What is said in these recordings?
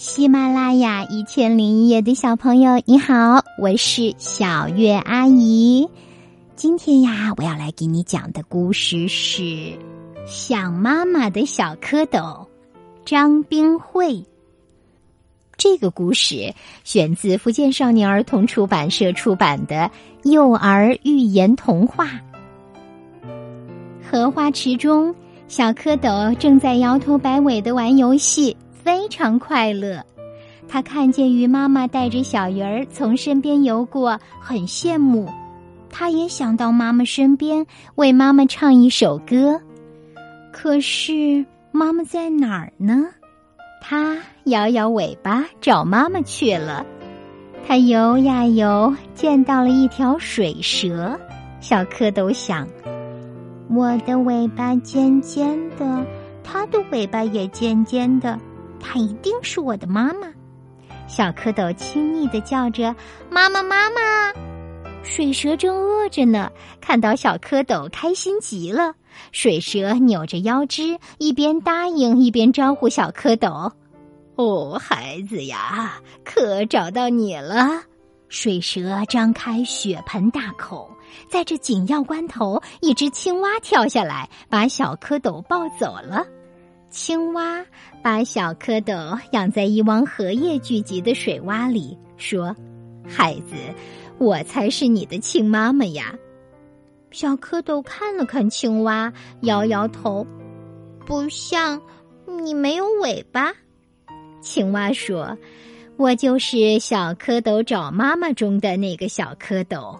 喜马拉雅一千零一夜的小朋友，你好，我是小月阿姨。今天呀，我要来给你讲的故事是《想妈妈的小蝌蚪》，张冰慧。这个故事选自福建少年儿童出版社出版的幼儿寓言童话。荷花池中，小蝌蚪正在摇头摆尾的玩游戏。非常快乐，他看见鱼妈妈带着小鱼儿从身边游过，很羡慕。他也想到妈妈身边为妈妈唱一首歌，可是妈妈在哪儿呢？他摇摇尾巴找妈妈去了。他游呀游，见到了一条水蛇。小蝌蚪想：我的尾巴尖尖的，它的尾巴也尖尖的。她一定是我的妈妈，小蝌蚪亲昵的叫着：“妈妈，妈妈！”水蛇正饿着呢，看到小蝌蚪，开心极了。水蛇扭着腰肢，一边答应，一边招呼小蝌蚪：“哦，孩子呀，可找到你了！”水蛇张开血盆大口，在这紧要关头，一只青蛙跳下来，把小蝌蚪抱走了。青蛙把小蝌蚪养在一汪荷叶聚集的水洼里，说：“孩子，我才是你的亲妈妈呀。”小蝌蚪看了看青蛙，摇摇头：“不像，你没有尾巴。”青蛙说：“我就是小蝌蚪找妈妈中的那个小蝌蚪。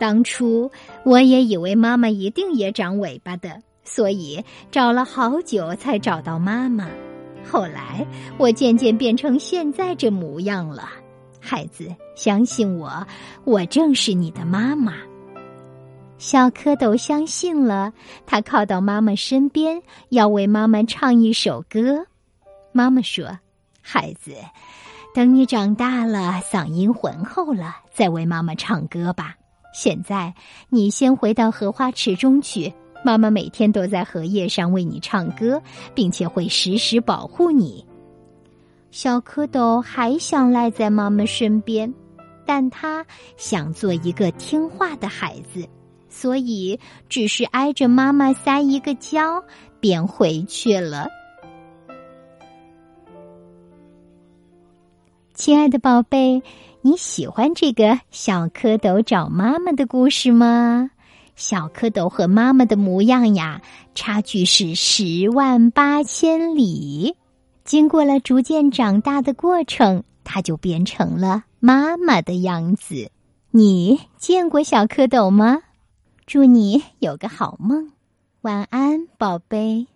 当初我也以为妈妈一定也长尾巴的。”所以找了好久才找到妈妈，后来我渐渐变成现在这模样了。孩子，相信我，我正是你的妈妈。小蝌蚪相信了，他靠到妈妈身边，要为妈妈唱一首歌。妈妈说：“孩子，等你长大了，嗓音浑厚了，再为妈妈唱歌吧。现在，你先回到荷花池中去。”妈妈每天都在荷叶上为你唱歌，并且会时时保护你。小蝌蚪还想赖在妈妈身边，但他想做一个听话的孩子，所以只是挨着妈妈撒一个娇，便回去了。亲爱的宝贝，你喜欢这个小蝌蚪找妈妈的故事吗？小蝌蚪和妈妈的模样呀，差距是十万八千里。经过了逐渐长大的过程，它就变成了妈妈的样子。你见过小蝌蚪吗？祝你有个好梦，晚安，宝贝。